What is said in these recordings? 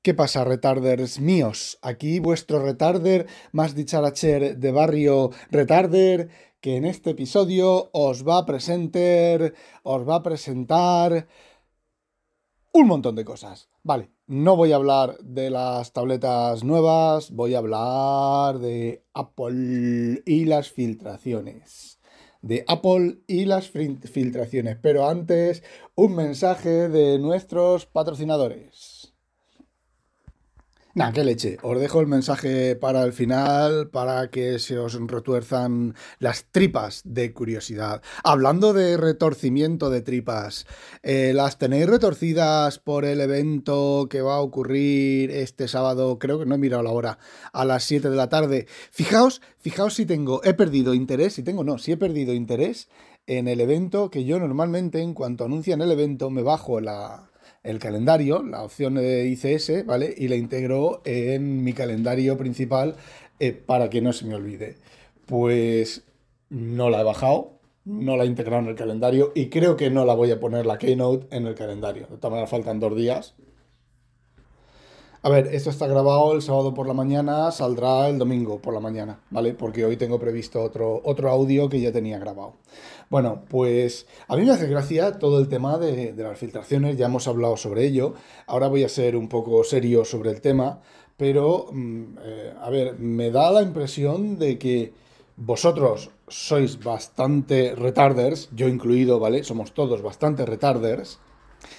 ¿Qué pasa, retarders míos? Aquí vuestro retarder más dicharacher de barrio retarder que en este episodio os va a presentar, os va a presentar un montón de cosas. Vale, no voy a hablar de las tabletas nuevas, voy a hablar de Apple y las filtraciones. De Apple y las filtraciones. Pero antes, un mensaje de nuestros patrocinadores. Nah, qué leche. Os dejo el mensaje para el final para que se os retuerzan las tripas de curiosidad. Hablando de retorcimiento de tripas, eh, ¿las tenéis retorcidas por el evento que va a ocurrir este sábado? Creo que no he mirado la hora, a las 7 de la tarde. Fijaos, fijaos si tengo, he perdido interés, si tengo no, si he perdido interés en el evento que yo normalmente en cuanto anuncian el evento me bajo la el calendario, la opción de ICS, ¿vale? Y la integro en mi calendario principal eh, para que no se me olvide. Pues no la he bajado, no la he integrado en el calendario y creo que no la voy a poner la Keynote en el calendario. De todas maneras, faltan dos días, a ver, esto está grabado el sábado por la mañana, saldrá el domingo por la mañana, ¿vale? Porque hoy tengo previsto otro, otro audio que ya tenía grabado. Bueno, pues a mí me hace gracia todo el tema de, las filtraciones, ya hemos hablado sobre ello. Ahora voy a ser un poco serio sobre el tema, pero, mm, eh, a ver, me da la impresión de que vosotros sois bastante retarders, yo incluido, ¿vale? Somos todos bastante retarders.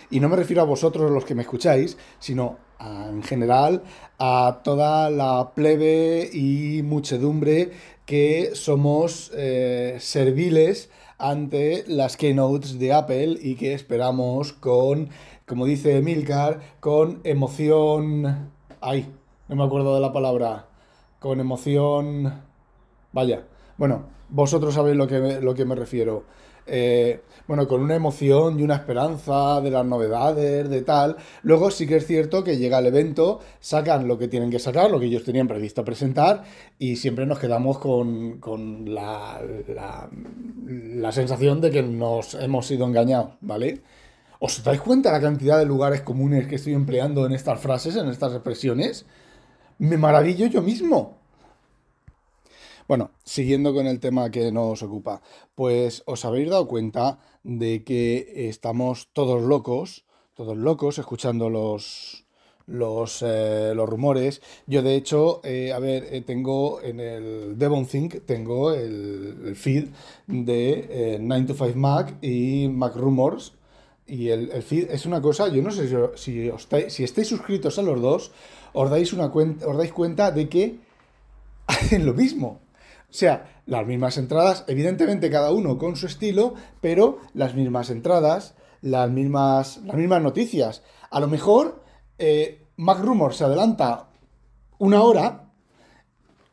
Y no me refiero a vosotros los que me escucháis, sino en general a toda la plebe y muchedumbre que somos eh, serviles ante las keynotes de Apple y que esperamos con, como dice Milcar, con emoción... Ay, no me acuerdo de la palabra. Con emoción... Vaya. Bueno, vosotros sabéis lo que lo que me refiero. Eh, bueno, con una emoción y una esperanza de las novedades, de tal. Luego sí que es cierto que llega el evento, sacan lo que tienen que sacar, lo que ellos tenían previsto presentar, y siempre nos quedamos con, la, la, sensación de que nos hemos sido engañados, ¿vale? ¿Os dais cuenta la cantidad de lugares comunes que estoy empleando en estas frases, en estas expresiones? Me maravillo yo mismo. Bueno, siguiendo con el tema que nos ocupa, pues os habéis dado cuenta de que estamos todos locos, todos locos, escuchando los, los, eh, los rumores. Yo, de hecho, eh, a ver, eh, tengo en el Devon Think, tengo el, feed de 9 to 5 Mac y Mac Rumors. Y el, feed es una cosa, yo no sé si, si, estáis suscritos a los dos, os dais, una cuenta, os dais cuenta de que hacen lo mismo. Sea, las mismas entradas, evidentemente cada uno con su estilo, pero las mismas entradas, las mismas, las mismas noticias. A lo mejor eh, Mac Rumor se adelanta una hora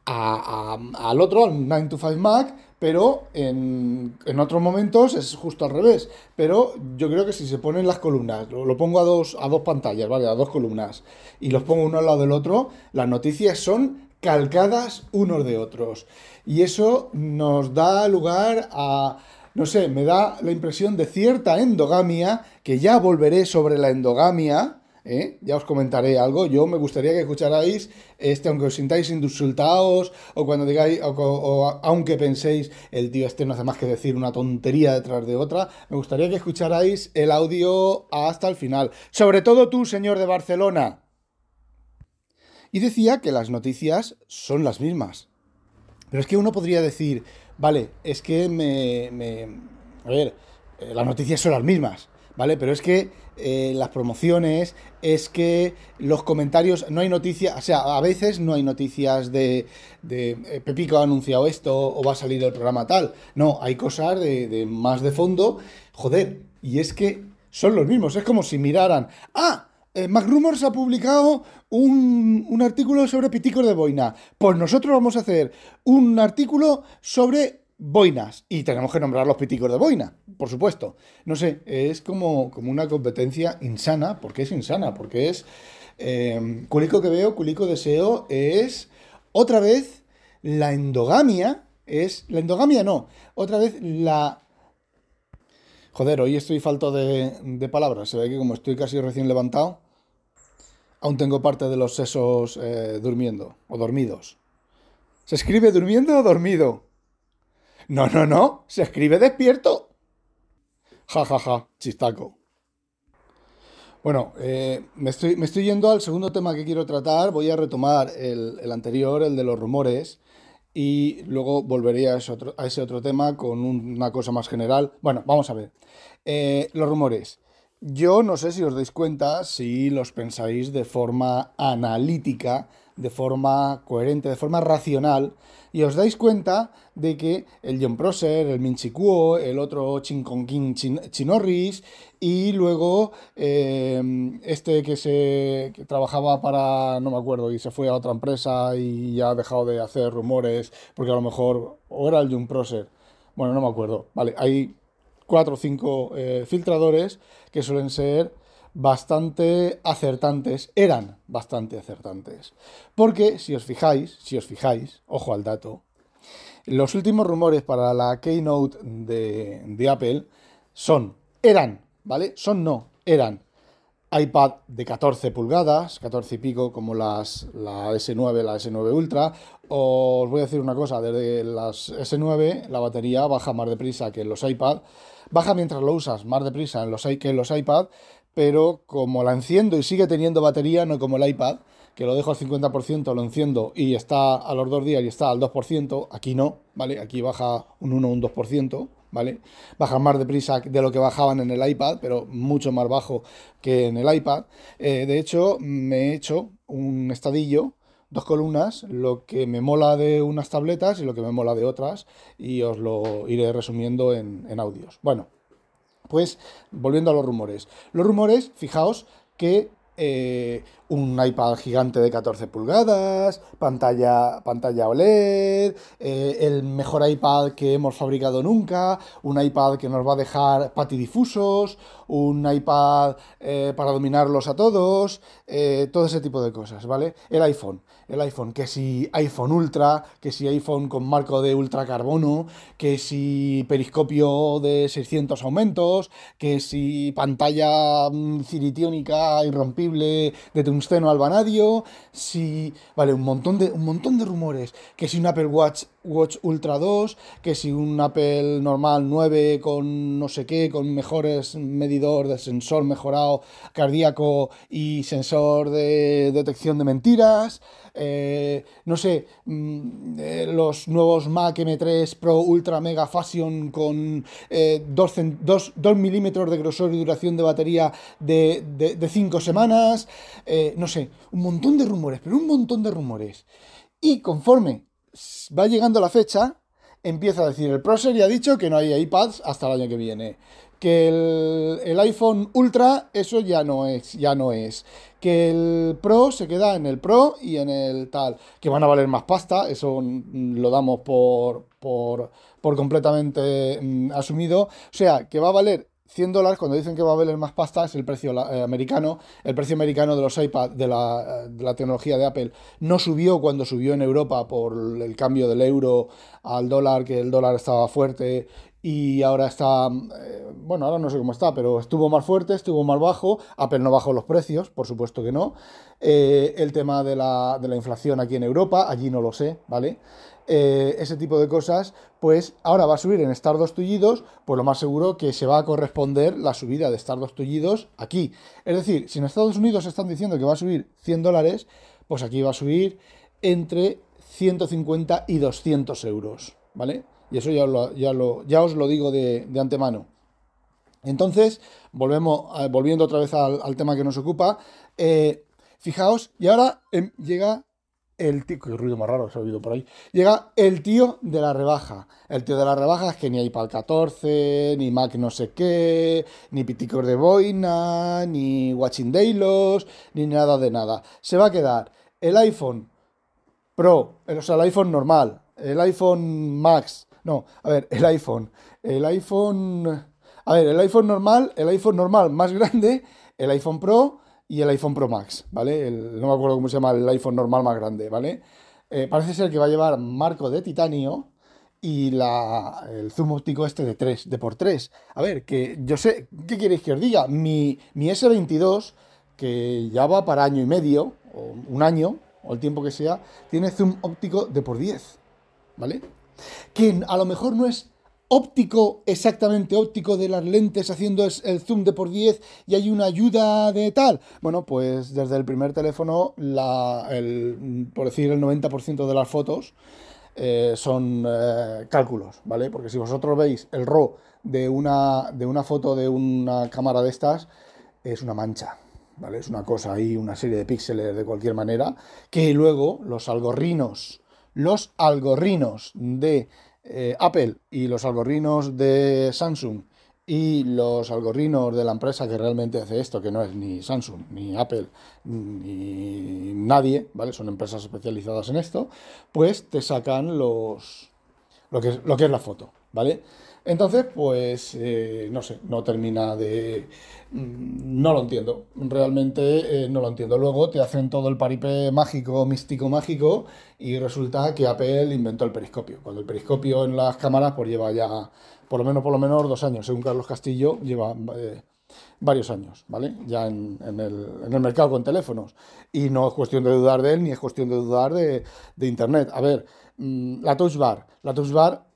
al otro, al 9 to 5 Mac, pero en, otros momentos es justo al revés. Pero yo creo que si se ponen las columnas, lo, lo, pongo a dos, a dos pantallas, ¿vale? A dos columnas, y los pongo uno al lado del otro, las noticias son calcadas unos de otros. Y eso nos da lugar a, no sé, me da la impresión de cierta endogamia, que ya volveré sobre la endogamia. ¿eh? Ya os comentaré algo. Yo me gustaría que escucharais, este, aunque os sintáis insultados, o cuando digáis, o, aunque penséis, el tío este no hace más que decir una tontería detrás de otra, me gustaría que escucharais el audio hasta el final. Sobre todo tú, señor de Barcelona. Y decía que las noticias son las mismas. Pero es que uno podría decir, vale, es que me... a ver, eh, las noticias son las mismas, ¿vale? Pero es que eh, las promociones, es que los comentarios, no hay noticias, o sea, a veces no hay noticias de, de eh, Pepico ha anunciado esto o va a salir el programa tal. No, hay cosas de, de más de fondo. Joder, y es que son los mismos. Es como si miraran, ah, eh, MacRumors ha publicado un, artículo sobre piticos de boina. Pues nosotros vamos a hacer un artículo sobre boinas. Y tenemos que nombrar los piticos de boina, por supuesto. No sé, es como, como una competencia insana. ¿Por qué es insana? Porque es... Eh, culico que veo, culico deseo, es otra vez la endogamia. Es. La endogamia no. Otra vez la Joder, hoy estoy falto de, de, palabras. Se ve que como estoy casi recién levantado, Aún tengo parte de los sesos eh, durmiendo o dormidos. ¿Se escribe durmiendo o dormido? No, no, no, se escribe despierto. Ja, ja, ja, chistaco. Bueno, eh, me, estoy, me, estoy, yendo al segundo tema que quiero tratar. Voy a retomar el, anterior, el de los rumores, y luego volveré a ese otro, a ese otro tema con una cosa más general. Bueno, vamos a ver. Eh, los rumores. Yo no sé si os dais cuenta, si los pensáis de forma analítica, de forma coherente, de forma racional, y os dais cuenta de que el John Prosser, el Min Kuo, el otro Chin Kong King Chinorris, y luego em, este que se trabajaba para, no me acuerdo, y se fue a otra empresa y ya ha dejado de hacer rumores, porque a lo mejor, o era el John Prosser, bueno, no me acuerdo, vale, hay cuatro o cinco eh, filtradores que suelen ser bastante acertantes, eran bastante acertantes. Porque si os fijáis, si os fijáis, ojo al dato, los últimos rumores para la keynote de, de Apple son, eran, ¿vale? Son no, eran iPad de 14 pulgadas, 14 y pico, como las, la S9, la S9 Ultra. Os voy a decir una cosa, desde las S9 la batería baja más deprisa que en los iPad. Baja mientras lo usas más deprisa en los, que en los iPad, pero como la enciendo y sigue teniendo batería, no como el iPad, que lo dejo al 50%, lo enciendo y está a los dos días y está al 2%, aquí no, ¿vale? Aquí baja un 1 o un 2%. ¿Vale? Bajan más deprisa de lo que bajaban en el iPad, pero mucho más bajo que en el iPad. Eh, de hecho, me he hecho un estadillo, dos columnas, lo que me mola de unas tabletas y lo que me mola de otras, y os lo iré resumiendo en, en audios. Bueno, pues volviendo a los rumores. Los rumores, fijaos que eh, un iPad gigante de 14 pulgadas, pantalla, pantalla OLED, eh, el mejor iPad que hemos fabricado nunca, un iPad que nos va a dejar patidifusos, un iPad eh, para dominarlos a todos, todo ese tipo de cosas, ¿vale? El iPhone, el iPhone, que si iPhone Ultra, que si iPhone con marco de ultracarbono, que si periscopio de 600 aumentos, que si pantalla mm, ciritiónica irrompible de tungsteno al vanadio, si... Vale, un montón de, un montón de rumores. Que si un Apple Watch, Watch Ultra 2, que si un Apple normal 9 con no sé qué, con mejores medidor de sensor mejorado cardíaco y sensor de detección de mentiras. Eh, no sé, mm, eh, los nuevos Mac M3 Pro Ultra Mega Fashion con 2, eh, milímetros de grosor y duración de batería de 5 semanas, no sé, un montón de rumores, pero un montón de rumores. Y conforme va llegando la fecha, empieza a decir, el Procer ya ha dicho que no hay iPads hasta el año que viene que el, iPhone Ultra eso ya no es, ya no es. Que el Pro se queda en el Pro y en el tal. Que van a valer más pasta, eso lo damos por, por, por completamente mm, asumido. O sea, que va a valer 100 dólares, cuando dicen que va a valer más pasta, es el precio eh, americano. El precio americano de los iPad, de la, de la, tecnología de Apple, no subió cuando subió en Europa por el cambio del euro al dólar, que el dólar estaba fuerte y ahora está, eh, bueno, ahora no sé cómo está, pero estuvo más fuerte, estuvo más bajo, Apple no bajó los precios, por supuesto que no. Eh, el tema de la, de la, inflación aquí en Europa, allí no lo sé, ¿vale? Eh, ese tipo de cosas, pues ahora va a subir en Stardust tullidos, pues lo más seguro que se va a corresponder la subida de Stardust tullidos aquí. Es decir, si en Estados Unidos están diciendo que va a subir 100 dólares, pues aquí va a subir entre 150 y 200 euros, ¿vale? Y eso ya, ya, lo, ya os lo digo de, antemano. Entonces, volvemos, volviendo otra vez al, tema que nos ocupa, eh, fijaos, y ahora em, llega el tío, qué ruido más raro se ha oído por ahí, llega el tío de la rebaja. El tío de la rebaja es que ni iPad 14, ni Mac no sé qué, ni Piticor de Boina, ni Watching Daylos, ni nada de nada. Se va a quedar el iPhone Pro, o sea, el iPhone normal, el iPhone Max, no, a ver, el iPhone. El iPhone. A ver, el iPhone normal, el iPhone normal más grande, el iPhone Pro y el iPhone Pro Max, ¿vale? no me acuerdo cómo se llama el iPhone normal más grande, ¿vale? Eh, parece ser que va a llevar marco de titanio y la, el zoom óptico este de 3, de por 3. A ver, que yo sé, ¿qué queréis que os diga? Mi, mi S22 que ya va para año y medio, o un año, o el tiempo que sea, tiene zoom óptico de por 10, ¿vale? Que a lo mejor no es óptico, exactamente óptico de las lentes haciendo el zoom de por 10 y hay una ayuda de tal. Bueno, pues desde el primer teléfono, la, el, por decir el 90% de las fotos eh, son eh, cálculos, ¿vale? Porque si vosotros veis el RAW de una, de una foto de una cámara de estas, es una mancha, ¿vale? Es una cosa ahí, una serie de píxeles de cualquier manera, que luego los algorrinos, los algorrinos de eh, Apple y los algorrinos de Samsung y los algorrinos de la empresa que realmente hace esto, que no es ni Samsung, ni Apple, ni nadie, ¿vale? Son empresas especializadas en esto, pues te sacan los lo que es, lo que es la foto, ¿vale? Entonces, pues, eh, no sé, no termina de... Mm, no lo entiendo, realmente eh, no lo entiendo. Luego te hacen todo el paripé mágico, místico mágico, y resulta que Apple inventó el periscopio. Cuando el periscopio en las cámaras, pues lleva ya, por lo menos, por lo menos, dos años. Según Carlos Castillo, lleva... Eh, varios años, ¿vale? Ya en, el, en, el, mercado con teléfonos. Y no es cuestión de dudar de él, ni es cuestión de dudar de, de Internet. A ver, mm, la Touch Bar. La Touch Bar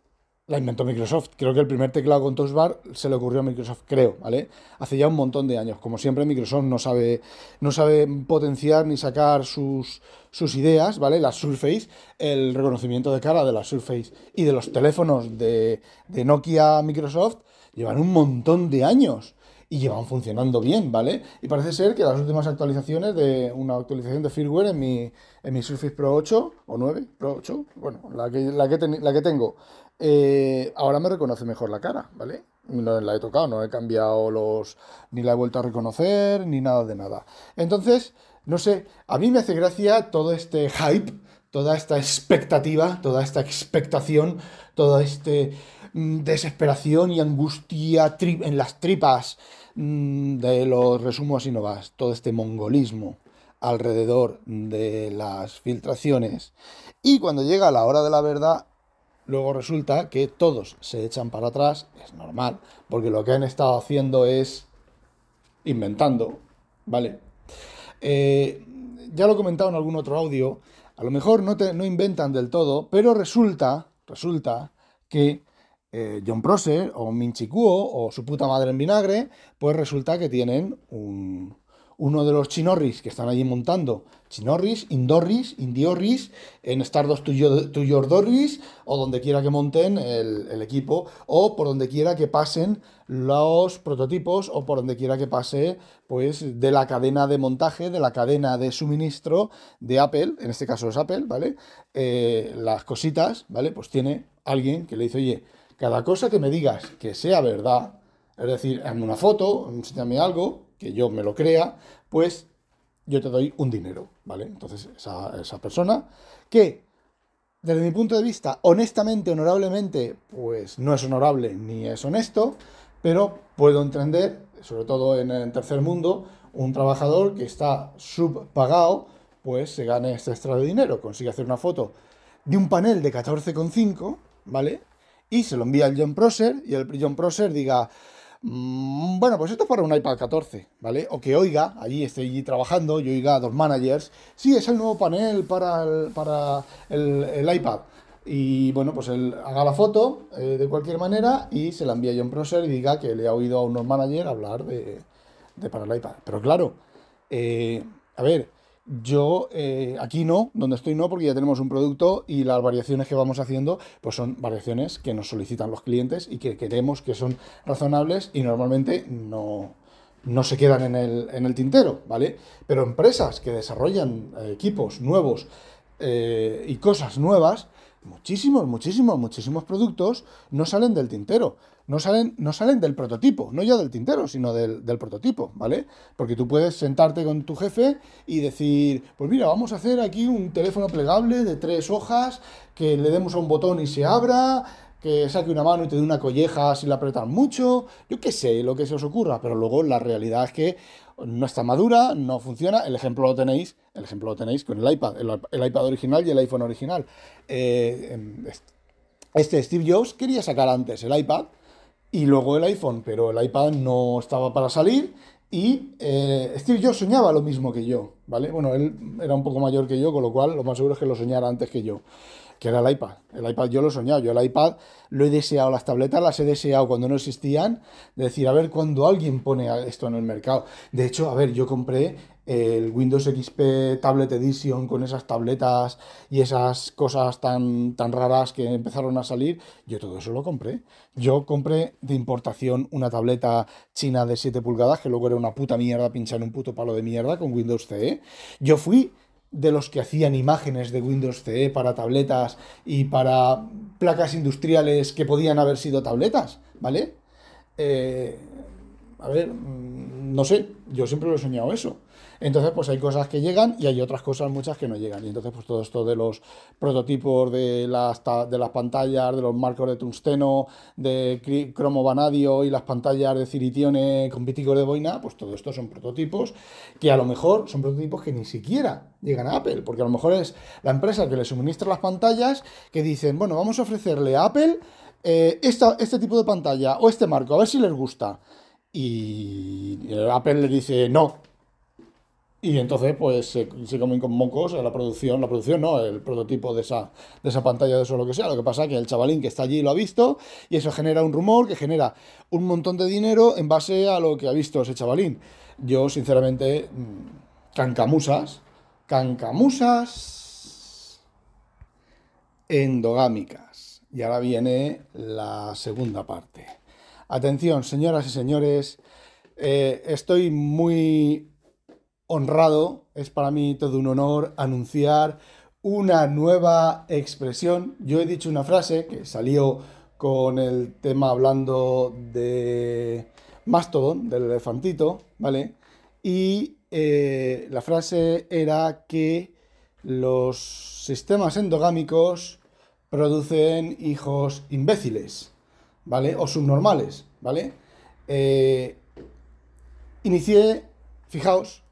la inventó Microsoft. Creo que el primer teclado con Touch Bar se le ocurrió a Microsoft, creo, ¿vale? Hace ya un montón de años. Como siempre, Microsoft no sabe, no sabe potenciar ni sacar sus, sus ideas, ¿vale? La Surface, el reconocimiento de cara de la Surface y de los teléfonos de, de Nokia Microsoft llevan un montón de años y llevan funcionando bien, ¿vale? Y parece ser que las últimas actualizaciones de una actualización de firmware en mi, en mi Surface Pro 8 o 9, Pro 8, bueno, la que, la que, la que tengo, eh, ahora me reconoce mejor la cara, ¿vale? No la he tocado, no he cambiado los. ni la he vuelto a reconocer, ni nada de nada. Entonces, no sé, a mí me hace gracia todo este hype, toda esta expectativa, toda esta expectación, toda esta mm, desesperación y angustia en las tripas mm, de los resumos y novas, todo este mongolismo alrededor de las filtraciones. Y cuando llega la hora de la verdad, Luego resulta que todos se echan para atrás, es normal, porque lo que han estado haciendo es inventando, ¿vale? Eh, ya lo he comentado en algún otro audio, a lo mejor no, te, no inventan del todo, pero resulta, resulta que eh, John Prosser o Minchi Kuo o su puta madre en vinagre, pues resulta que tienen un, uno de los chinorris que están allí montando, chinorris, indorris, indiorris, en Stardust to Your, Dorris, o donde quiera que monten el, equipo, o por donde quiera que pasen los prototipos, o por donde quiera que pase, pues, de la cadena de montaje, de la cadena de suministro de Apple, en este caso es Apple, ¿vale? Eh, las cositas, ¿vale? Pues tiene alguien que le dice, oye, cada cosa que me digas que sea verdad, es decir, hazme una foto, enséñame algo, que yo me lo crea, pues yo te doy un dinero, ¿vale? Entonces, esa, persona que, desde mi punto de vista, honestamente, honorablemente, pues no es honorable ni es honesto, pero puedo entender, sobre todo en el tercer mundo, un trabajador que está subpagado, pues se gane este extra de dinero, consigue hacer una foto de un panel de 14,5, ¿vale? Y se lo envía al John Prosser y el John Prosser diga, bueno, pues esto es para un iPad 14, ¿vale? O que oiga, allí allí trabajando y oiga a dos managers, sí, es el nuevo panel para el, para el, iPad. Y bueno, pues él haga la foto eh, de cualquier manera y se la envía a John Prosser y diga que le ha oído a unos managers hablar de, de para el iPad. Pero claro, eh, a ver, yo eh, aquí no, donde estoy no, porque ya tenemos un producto y las variaciones que vamos haciendo, pues son variaciones que nos solicitan los clientes y que queremos que son razonables y normalmente no, no se quedan en el, en el, tintero, ¿vale? Pero empresas que desarrollan eh, equipos nuevos eh, y cosas nuevas, muchísimos, muchísimos, muchísimos productos no salen del tintero no salen, no salen del prototipo, no ya del tintero, sino del, prototipo, ¿vale? Porque tú puedes sentarte con tu jefe y decir, pues mira, vamos a hacer aquí un teléfono plegable de tres hojas, que le demos a un botón y se abra, que saque una mano y te dé una colleja si la apretan mucho, yo qué sé, lo que se os ocurra, pero luego la realidad es que no está madura, no funciona, el ejemplo lo tenéis, el ejemplo lo tenéis con el iPad, el, iPad original y el iPhone original. Eh, em, este Steve Jobs quería sacar antes el iPad, y luego el iPhone, pero el iPad no estaba para salir Y eh, Steve Jobs soñaba lo mismo que yo, ¿vale? Bueno, él era un poco mayor que yo, con lo cual lo más seguro es que lo soñara antes que yo que era el iPad. El iPad yo lo he soñado, yo el iPad lo he deseado, las tabletas las he deseado cuando no existían, de decir, a ver, cuando alguien pone esto en el mercado. De hecho, a ver, yo compré el Windows XP Tablet Edition con esas tabletas y esas cosas tan, tan raras que empezaron a salir, yo todo eso lo compré. Yo compré de importación una tableta china de 7 pulgadas, que luego era una puta mierda pinchar en un puto palo de mierda con Windows CE. Yo fui de los que hacían imágenes de Windows CE para tabletas y para placas industriales que podían haber sido tabletas, ¿vale? Eh, a ver, mm, no sé, yo siempre lo he soñado eso. Entonces, pues hay cosas que llegan y hay otras cosas muchas que no llegan. Y entonces, pues todo esto de los prototipos de las, de las pantallas, de los marcos de tungsteno, de cromo vanadio y las pantallas de ciritione con píticos de boina, pues todo esto son prototipos que a lo mejor son prototipos que ni siquiera llegan a Apple, porque a lo mejor es la empresa que le suministra las pantallas que dicen, bueno, vamos a ofrecerle a Apple eh, este tipo de pantalla o este marco, a ver si les gusta. Y Apple le dice, no, y entonces, pues se, comen con mocos la producción, la producción no, el prototipo de esa, de esa pantalla, de eso lo que sea. Lo que pasa es que el chavalín que está allí lo ha visto y eso genera un rumor que genera un montón de dinero en base a lo que ha visto ese chavalín. Yo, sinceramente, mm, cancamusas, cancamusas endogámicas. Y ahora viene la segunda parte. Atención, señoras y señores, eh, estoy muy honrado, es para mí todo un honor anunciar una nueva expresión. Yo he dicho una frase que salió con el tema hablando de Mastodon, del elefantito, ¿vale? Y eh, la frase era que los sistemas endogámicos producen hijos imbéciles, ¿vale? O subnormales, ¿vale? Eh, inicié, fijaos,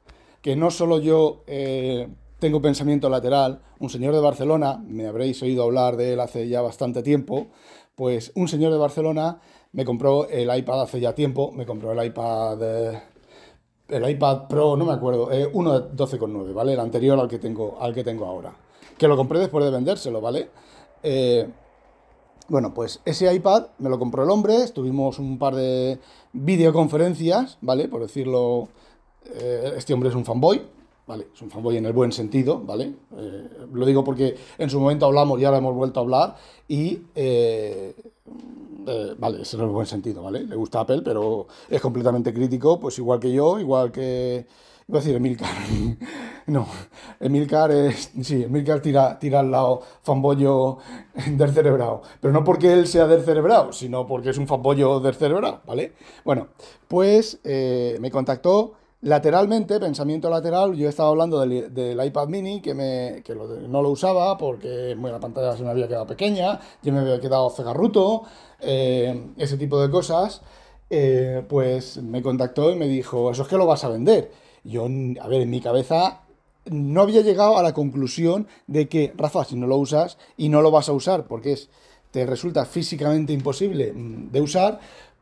que no solo yo eh, tengo pensamiento lateral, un señor de Barcelona, me habréis oído hablar de él hace ya bastante tiempo, pues un señor de Barcelona me compró el iPad hace ya tiempo, me compró el iPad, eh, el iPad Pro, no me acuerdo, eh, uno de 12,9, ¿vale? El anterior al que, tengo, al que tengo ahora, que lo compré después de vendérselo, ¿vale? bueno, pues ese iPad me lo compró el hombre, estuvimos un par de videoconferencias, ¿vale? Por decirlo eh, este hombre es un fanboy, ¿vale? Es un fanboy en el buen sentido, ¿vale? Eh, lo digo porque en su momento hablamos y ahora hemos vuelto a hablar y, eh, vale, el buen sentido, ¿vale? Le gusta Apple, pero es completamente crítico, pues igual que yo, igual que... Iba a decir Emilcar. no, Emilcar es. Sí, Emilcar tira, tira al lado fanboyo del cerebrado. Pero no porque él sea del cerebrado, sino porque es un fanboyo del cerebrado, ¿vale? Bueno, pues me contactó Lateralmente, pensamiento lateral, yo estaba hablando del, iPad mini que, me, no lo usaba porque la pantalla se me había quedado pequeña, yo me había quedado cegarruto, eh, ese tipo de cosas. Eh, pues me contactó y me dijo, eso es que lo vas a vender. Yo, a ver, en mi cabeza no había llegado a la conclusión de que, Rafa, si no lo usas y no lo vas a usar porque es, te resulta físicamente imposible mm, de usar,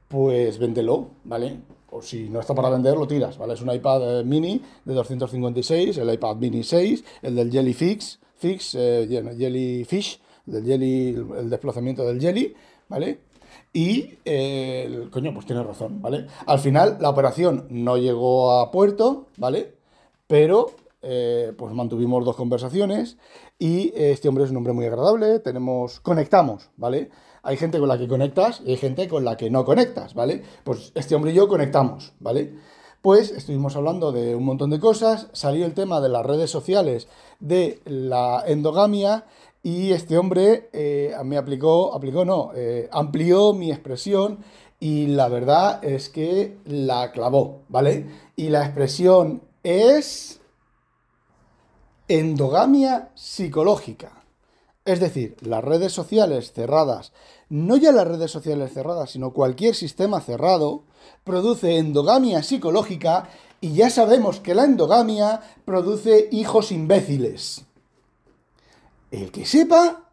pues véndelo, ¿vale? O si no está para vender, lo tiras, ¿vale? Es un iPad eh, mini de 256, el iPad mini 6, el del Jellyfix, Fix, eh, Jellyfish, del Jelly, el desplazamiento del Jelly, ¿vale? Y, eh, coño, pues tiene razón, ¿vale? Al final, la operación no llegó a puerto, ¿vale? Pero, pues mantuvimos dos conversaciones y este hombre es un hombre muy agradable, tenemos, conectamos, ¿vale? Hay gente con la que conectas y hay gente con la que no conectas, ¿vale? Pues este hombre y yo conectamos, ¿vale? Pues estuvimos hablando de un montón de cosas, salió el tema de las redes sociales, de la endogamia, y este hombre eh, me aplicó, aplicó no, eh, amplió mi expresión y la verdad es que la clavó, ¿vale? Y la expresión es endogamia psicológica. Es decir, las redes sociales cerradas, no ya las redes sociales cerradas, sino cualquier sistema cerrado, produce endogamia psicológica y ya sabemos que la endogamia produce hijos imbéciles. El que sepa,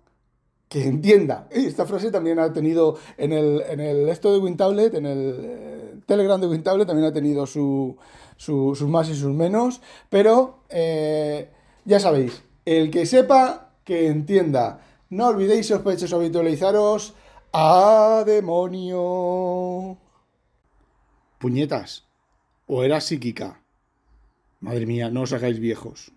que entienda. Esta frase también ha tenido en el, en el esto de WinTablet, en el, Telegram de Wintable también ha tenido sus más y sus menos, pero eh, ya sabéis, el que sepa, que entienda. No olvidéis, sospechosos, habitualizaros. ¡A demonio! Puñetas. O era psíquica. Madre mía, no os hagáis viejos.